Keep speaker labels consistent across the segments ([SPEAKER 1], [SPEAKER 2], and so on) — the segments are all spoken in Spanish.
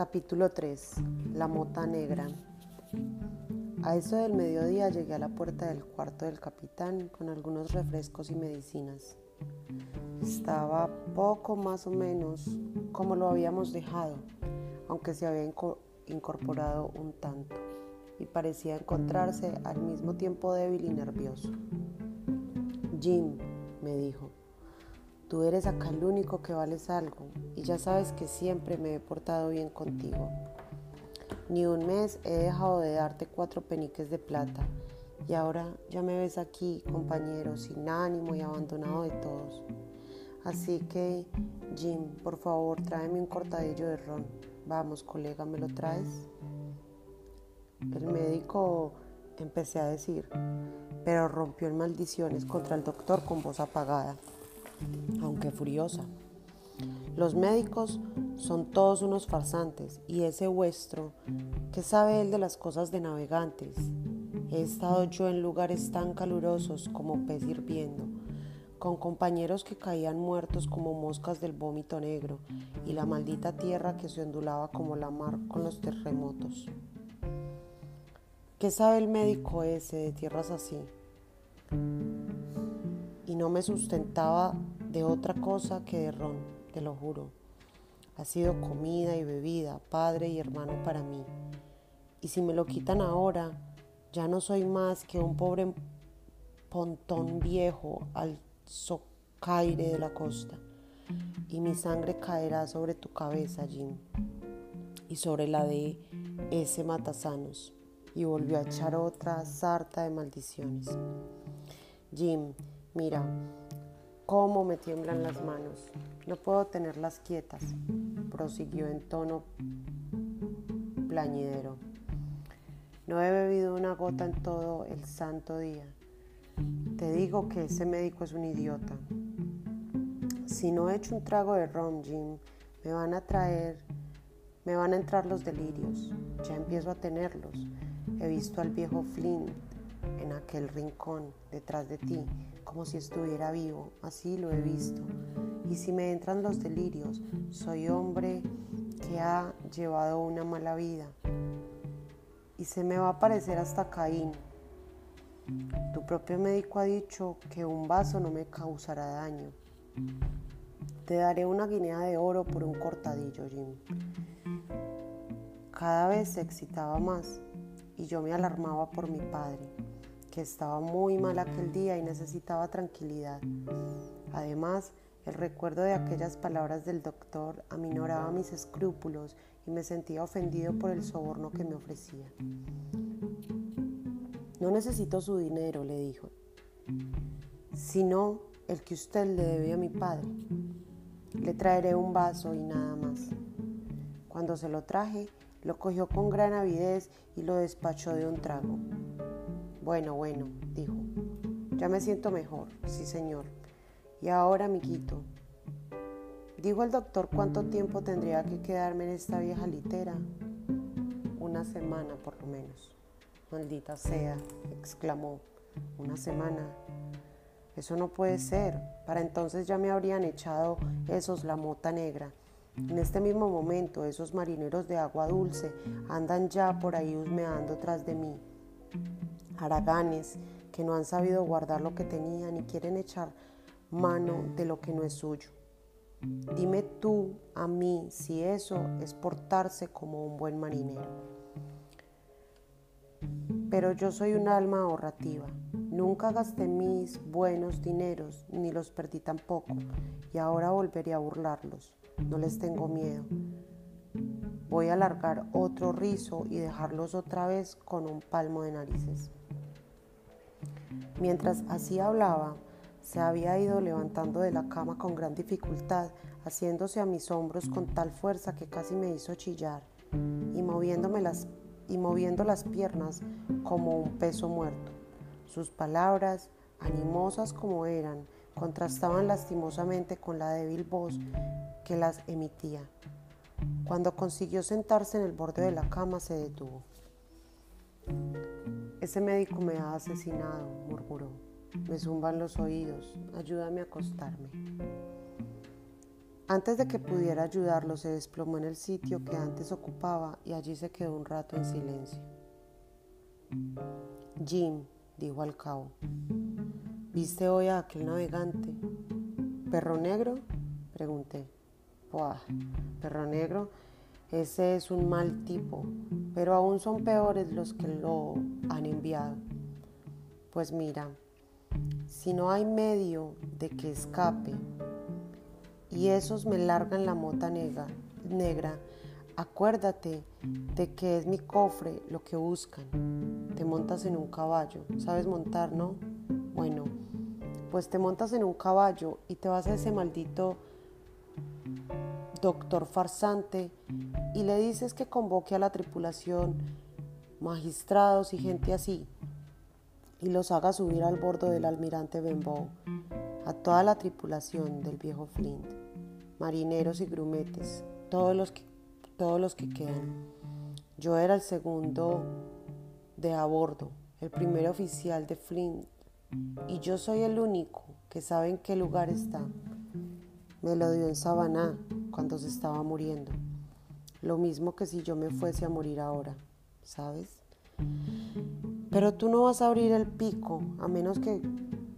[SPEAKER 1] Capítulo 3. La mota negra. A eso del mediodía llegué a la puerta del cuarto del capitán con algunos refrescos y medicinas. Estaba poco más o menos como lo habíamos dejado, aunque se había incorporado un tanto y parecía encontrarse al mismo tiempo débil y nervioso. Jim, me dijo, Tú eres acá el único que vales algo y ya sabes que siempre me he portado bien contigo. Ni un mes he dejado de darte cuatro peniques de plata y ahora ya me ves aquí, compañero, sin ánimo y abandonado de todos. Así que, Jim, por favor, tráeme un cortadillo de ron. Vamos, colega, ¿me lo traes? El médico, empecé a decir, pero rompió en maldiciones contra el doctor con voz apagada aunque furiosa. Los médicos son todos unos farsantes y ese vuestro, ¿qué sabe él de las cosas de navegantes? He estado yo en lugares tan calurosos como pez hirviendo, con compañeros que caían muertos como moscas del vómito negro y la maldita tierra que se ondulaba como la mar con los terremotos. ¿Qué sabe el médico ese de tierras así? y no me sustentaba de otra cosa que de ron, te lo juro. Ha sido comida y bebida, padre y hermano para mí. Y si me lo quitan ahora, ya no soy más que un pobre pontón viejo al socaire de la costa. Y mi sangre caerá sobre tu cabeza, Jim, y sobre la de ese matasanos. Y volvió a echar otra sarta de maldiciones. Jim, Mira, cómo me tiemblan las manos. No puedo tenerlas quietas, prosiguió en tono plañidero. No he bebido una gota en todo el santo día. Te digo que ese médico es un idiota. Si no he hecho un trago de rum, Jim, me van a traer, me van a entrar los delirios. Ya empiezo a tenerlos. He visto al viejo Flint en aquel rincón detrás de ti, como si estuviera vivo, así lo he visto. Y si me entran los delirios, soy hombre que ha llevado una mala vida. Y se me va a parecer hasta Caín. Tu propio médico ha dicho que un vaso no me causará daño. Te daré una guinea de oro por un cortadillo, Jim. Cada vez se excitaba más y yo me alarmaba por mi padre que estaba muy mal aquel día y necesitaba tranquilidad. Además, el recuerdo de aquellas palabras del doctor aminoraba mis escrúpulos y me sentía ofendido por el soborno que me ofrecía. No necesito su dinero, le dijo, sino el que usted le debe a mi padre. Le traeré un vaso y nada más. Cuando se lo traje, lo cogió con gran avidez y lo despachó de un trago. Bueno, bueno, dijo. Ya me siento mejor, sí señor. Y ahora, amiguito, dijo el doctor cuánto tiempo tendría que quedarme en esta vieja litera. Una semana por lo menos. Maldita sea, exclamó. Una semana. Eso no puede ser. Para entonces ya me habrían echado esos la mota negra. En este mismo momento esos marineros de agua dulce andan ya por ahí husmeando tras de mí haraganes que no han sabido guardar lo que tenían y quieren echar mano de lo que no es suyo. Dime tú a mí si eso es portarse como un buen marinero. Pero yo soy un alma ahorrativa. Nunca gasté mis buenos dineros ni los perdí tampoco y ahora volveré a burlarlos. No les tengo miedo. Voy a alargar otro rizo y dejarlos otra vez con un palmo de narices. Mientras así hablaba, se había ido levantando de la cama con gran dificultad, haciéndose a mis hombros con tal fuerza que casi me hizo chillar, y, moviéndome las, y moviendo las piernas como un peso muerto. Sus palabras, animosas como eran, contrastaban lastimosamente con la débil voz que las emitía. Cuando consiguió sentarse en el borde de la cama se detuvo. Ese médico me ha asesinado, murmuró. Me zumban los oídos. Ayúdame a acostarme. Antes de que pudiera ayudarlo, se desplomó en el sitio que antes ocupaba y allí se quedó un rato en silencio. Jim, dijo al cabo, ¿viste hoy a aquel navegante? ¿Perro negro? Pregunté. Buah, perro negro, ese es un mal tipo, pero aún son peores los que lo han enviado. Pues mira, si no hay medio de que escape y esos me largan la mota negra, acuérdate de que es mi cofre lo que buscan. Te montas en un caballo, ¿sabes montar, no? Bueno, pues te montas en un caballo y te vas a ese maldito doctor farsante y le dices que convoque a la tripulación, magistrados y gente así, y los haga subir al bordo del almirante Benbow, a toda la tripulación del viejo Flint, marineros y grumetes, todos los que, todos los que quedan. Yo era el segundo de a bordo, el primer oficial de Flint, y yo soy el único que sabe en qué lugar está. Me lo dio en Sabaná cuando se estaba muriendo. Lo mismo que si yo me fuese a morir ahora, ¿sabes? Pero tú no vas a abrir el pico a menos que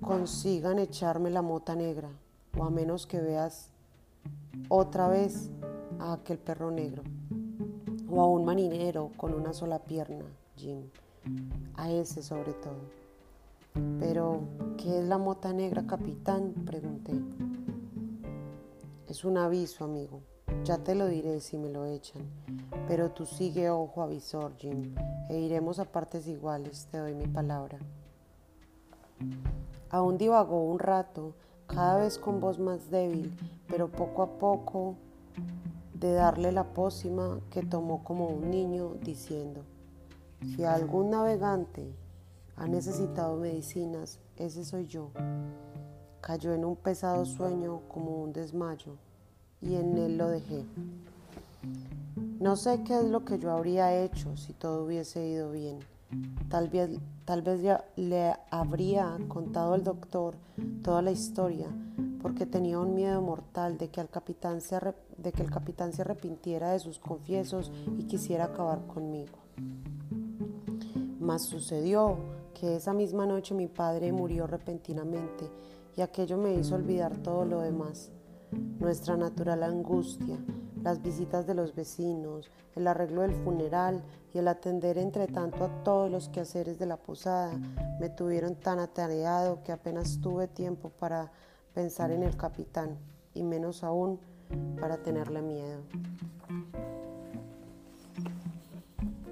[SPEAKER 1] consigan echarme la mota negra o a menos que veas otra vez a aquel perro negro o a un marinero con una sola pierna, Jim. A ese sobre todo. Pero, ¿qué es la mota negra, capitán? Pregunté. Es un aviso, amigo. Ya te lo diré si me lo echan. Pero tú sigue ojo avisor, Jim, e iremos a partes iguales, te doy mi palabra. Aún divagó un rato, cada vez con voz más débil, pero poco a poco de darle la pócima que tomó como un niño, diciendo, si algún navegante ha necesitado medicinas, ese soy yo. Cayó en un pesado sueño como un desmayo y en él lo dejé. No sé qué es lo que yo habría hecho si todo hubiese ido bien. Tal vez, tal vez ya le habría contado al doctor toda la historia porque tenía un miedo mortal de que, el capitán se de que el capitán se arrepintiera de sus confiesos y quisiera acabar conmigo. Mas sucedió que esa misma noche mi padre murió repentinamente y aquello me hizo olvidar todo lo demás. Nuestra natural angustia, las visitas de los vecinos, el arreglo del funeral y el atender entre tanto a todos los quehaceres de la posada me tuvieron tan atareado que apenas tuve tiempo para pensar en el capitán y menos aún para tenerle miedo.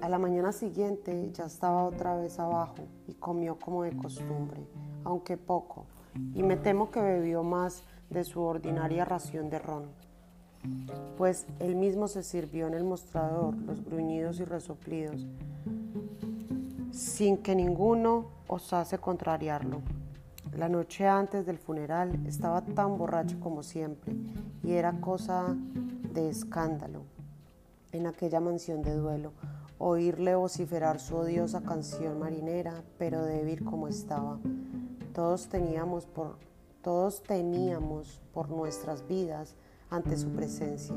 [SPEAKER 1] A la mañana siguiente ya estaba otra vez abajo y comió como de costumbre, aunque poco, y me temo que bebió más de su ordinaria ración de ron, pues él mismo se sirvió en el mostrador los gruñidos y resoplidos, sin que ninguno osase contrariarlo. La noche antes del funeral estaba tan borracho como siempre y era cosa de escándalo en aquella mansión de duelo oírle vociferar su odiosa canción marinera, pero débil como estaba. Todos teníamos por, todos por nuestras vidas ante su presencia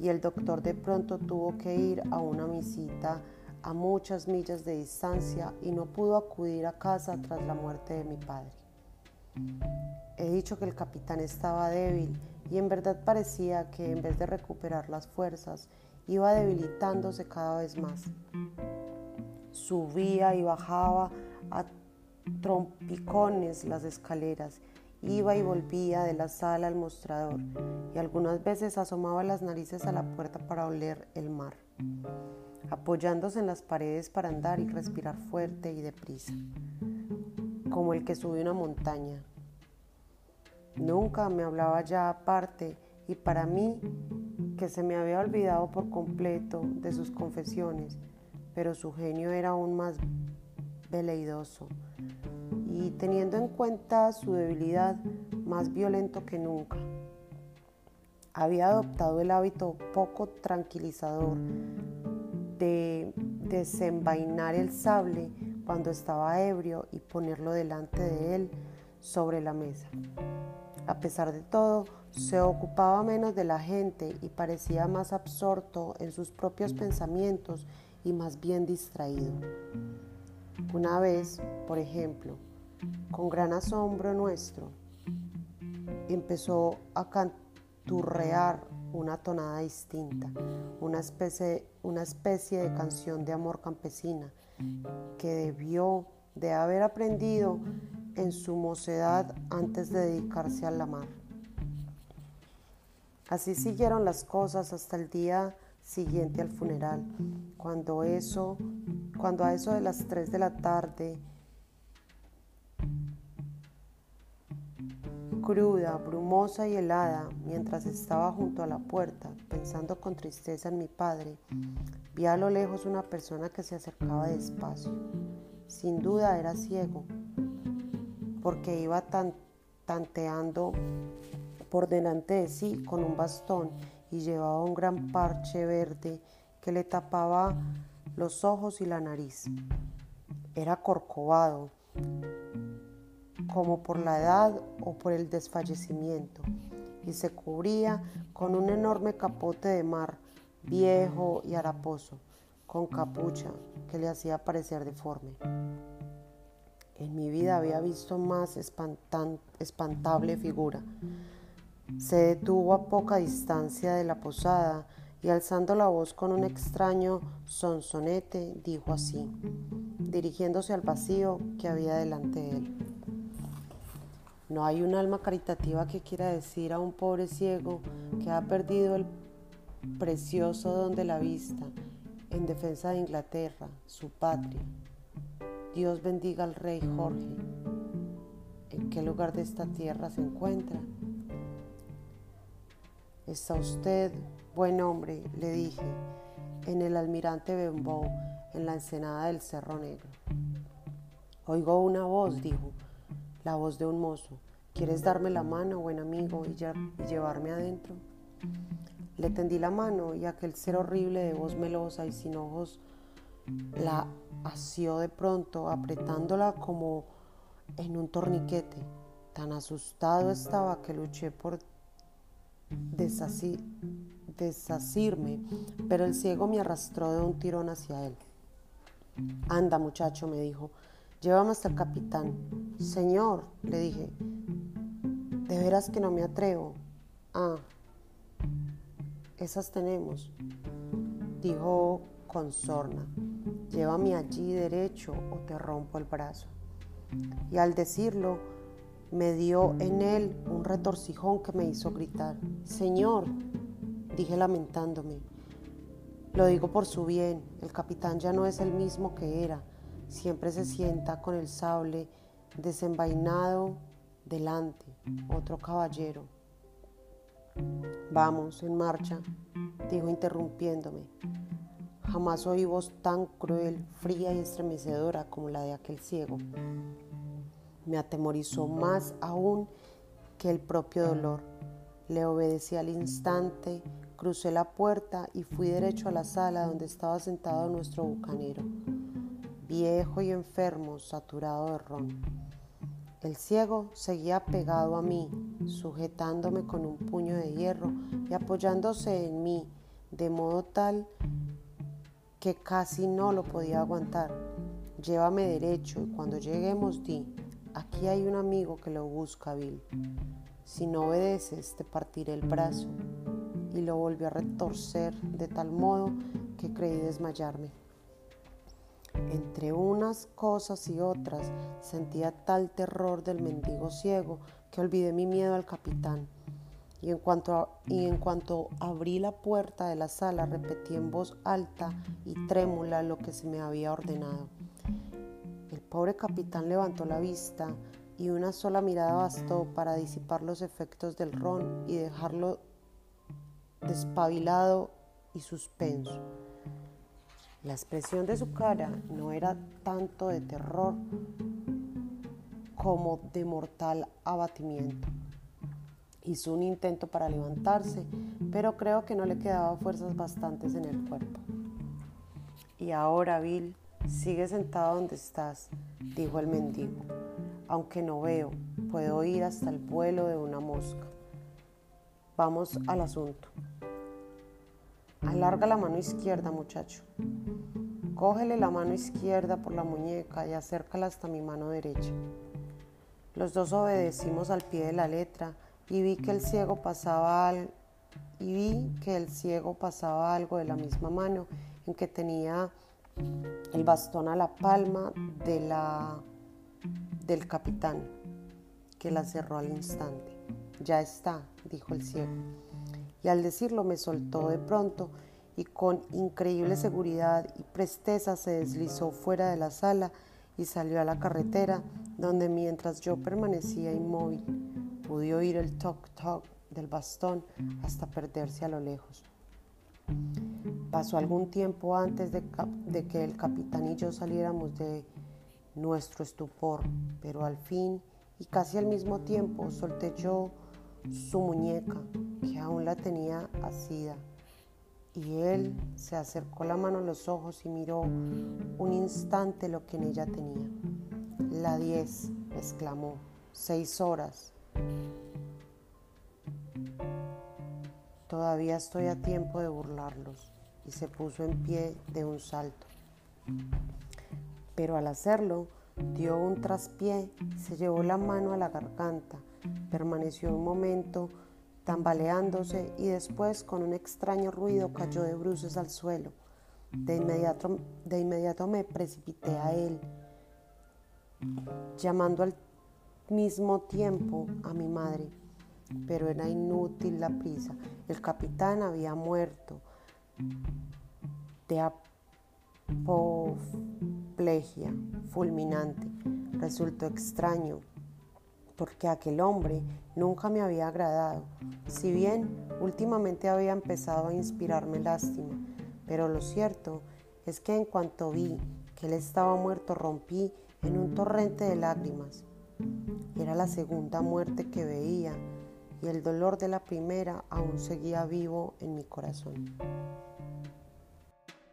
[SPEAKER 1] y el doctor de pronto tuvo que ir a una visita a muchas millas de distancia y no pudo acudir a casa tras la muerte de mi padre. He dicho que el capitán estaba débil y en verdad parecía que en vez de recuperar las fuerzas iba debilitándose cada vez más. Subía y bajaba a trompicones las escaleras, iba y volvía de la sala al mostrador y algunas veces asomaba las narices a la puerta para oler el mar, apoyándose en las paredes para andar y respirar fuerte y deprisa, como el que sube una montaña. Nunca me hablaba ya aparte y para mí que se me había olvidado por completo de sus confesiones, pero su genio era aún más veleidoso y teniendo en cuenta su debilidad, más violento que nunca. Había adoptado el hábito poco tranquilizador de desenvainar el sable cuando estaba ebrio y ponerlo delante de él sobre la mesa. A pesar de todo, se ocupaba menos de la gente y parecía más absorto en sus propios pensamientos y más bien distraído. Una vez, por ejemplo, con gran asombro nuestro, empezó a canturrear una tonada distinta, una especie, una especie de canción de amor campesina que debió de haber aprendido en su mocedad antes de dedicarse a la mar. Así siguieron las cosas hasta el día siguiente al funeral, cuando eso, cuando a eso de las 3 de la tarde cruda, brumosa y helada, mientras estaba junto a la puerta, pensando con tristeza en mi padre, vi a lo lejos una persona que se acercaba despacio. Sin duda era ciego, porque iba tan, tanteando por delante de sí con un bastón y llevaba un gran parche verde que le tapaba los ojos y la nariz. Era corcovado, como por la edad o por el desfallecimiento, y se cubría con un enorme capote de mar, viejo y haraposo, con capucha que le hacía parecer deforme. En mi vida había visto más espantable figura. Se detuvo a poca distancia de la posada y alzando la voz con un extraño sonsonete, dijo así, dirigiéndose al vacío que había delante de él. No hay un alma caritativa que quiera decir a un pobre ciego que ha perdido el precioso don de la vista en defensa de Inglaterra, su patria. Dios bendiga al rey Jorge. ¿En qué lugar de esta tierra se encuentra? Está usted, buen hombre, le dije, en el almirante Benbow, en la ensenada del Cerro Negro. Oigo una voz, dijo, la voz de un mozo. ¿Quieres darme la mano, buen amigo, y, llevarme adentro? Le tendí la mano y aquel ser horrible de voz melosa y sin ojos la asió de pronto, apretándola como en un torniquete. Tan asustado estaba que luché por desasirme, pero el ciego me arrastró de un tirón hacia él. Anda, muchacho, me dijo, Llévame hasta el capitán. Señor, le dije, de veras que no me atrevo. Ah, esas tenemos, dijo con sorna. Llévame allí derecho o te rompo el brazo. Y al decirlo, me dio en él un retorcijón que me hizo gritar. Señor, dije lamentándome, lo digo por su bien, el capitán ya no es el mismo que era siempre se sienta con el sable desenvainado delante, otro caballero. Vamos, en marcha, dijo interrumpiéndome. Jamás oí voz tan cruel, fría y estremecedora como la de aquel ciego. Me atemorizó más aún que el propio dolor. Le obedecí al instante, crucé la puerta y fui derecho a la sala donde estaba sentado nuestro bucanero viejo y enfermo, saturado de ron. El ciego seguía pegado a mí, sujetándome con un puño de hierro y apoyándose en mí, de modo tal que casi no lo podía aguantar. Llévame derecho y cuando lleguemos di, aquí hay un amigo que lo busca, Bill. Si no obedeces, te partiré el brazo. Y lo volví a retorcer de tal modo que creí desmayarme. Entre unas cosas y otras sentía tal terror del mendigo ciego que olvidé mi miedo al capitán. Y en, cuanto y en cuanto abrí la puerta de la sala repetí en voz alta y trémula lo que se me había ordenado. Pobre capitán levantó la vista y una sola mirada bastó para disipar los efectos del ron y dejarlo despabilado y suspenso. La expresión de su cara no era tanto de terror como de mortal abatimiento. Hizo un intento para levantarse, pero creo que no le quedaba fuerzas bastantes en el cuerpo. Y ahora, Bill, sigue sentado donde estás, dijo el mendigo, aunque no veo, puedo ir hasta el vuelo de una mosca. Vamos al asunto. Alarga la mano izquierda, muchacho. Cógele la mano izquierda por la muñeca y acércala hasta mi mano derecha. Los dos obedecimos al pie de la letra y vi que el ciego pasaba al, y vi que el ciego pasaba algo de la misma mano en que tenía el bastón a la palma de la, del capitán, que la cerró al instante. Ya está, dijo el ciego. Y al decirlo me soltó de pronto y con increíble seguridad y presteza se deslizó fuera de la sala y salió a la carretera, donde mientras yo permanecía inmóvil, pude oír el toc-toc del bastón hasta perderse a lo lejos. Pasó algún tiempo antes de, que el capitán y yo saliéramos de nuestro estupor, pero al fin y casi al mismo tiempo solté yo su muñeca, que aún la tenía asida, y él se acercó la mano a los ojos y miró un instante lo que en ella tenía. La diez, exclamó, seis horas. Todavía estoy a tiempo de burlarlos. Y se puso en pie de un salto. Pero al hacerlo, dio un traspié, se llevó la mano a la garganta, permaneció un momento tambaleándose y después con un extraño ruido cayó de bruces al suelo. De inmediato, de inmediato me precipité a él, llamando al mismo tiempo a mi madre pero era inútil la prisa. El capitán había muerto de apoplejía fulminante. Resultó extraño porque aquel hombre nunca me había agradado, si bien últimamente había empezado a inspirarme lástima, pero lo cierto es que en cuanto vi que él estaba muerto rompí en un torrente de lágrimas. Era la segunda muerte que veía y el dolor de la primera aún seguía vivo en mi corazón.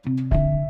[SPEAKER 1] Thank you.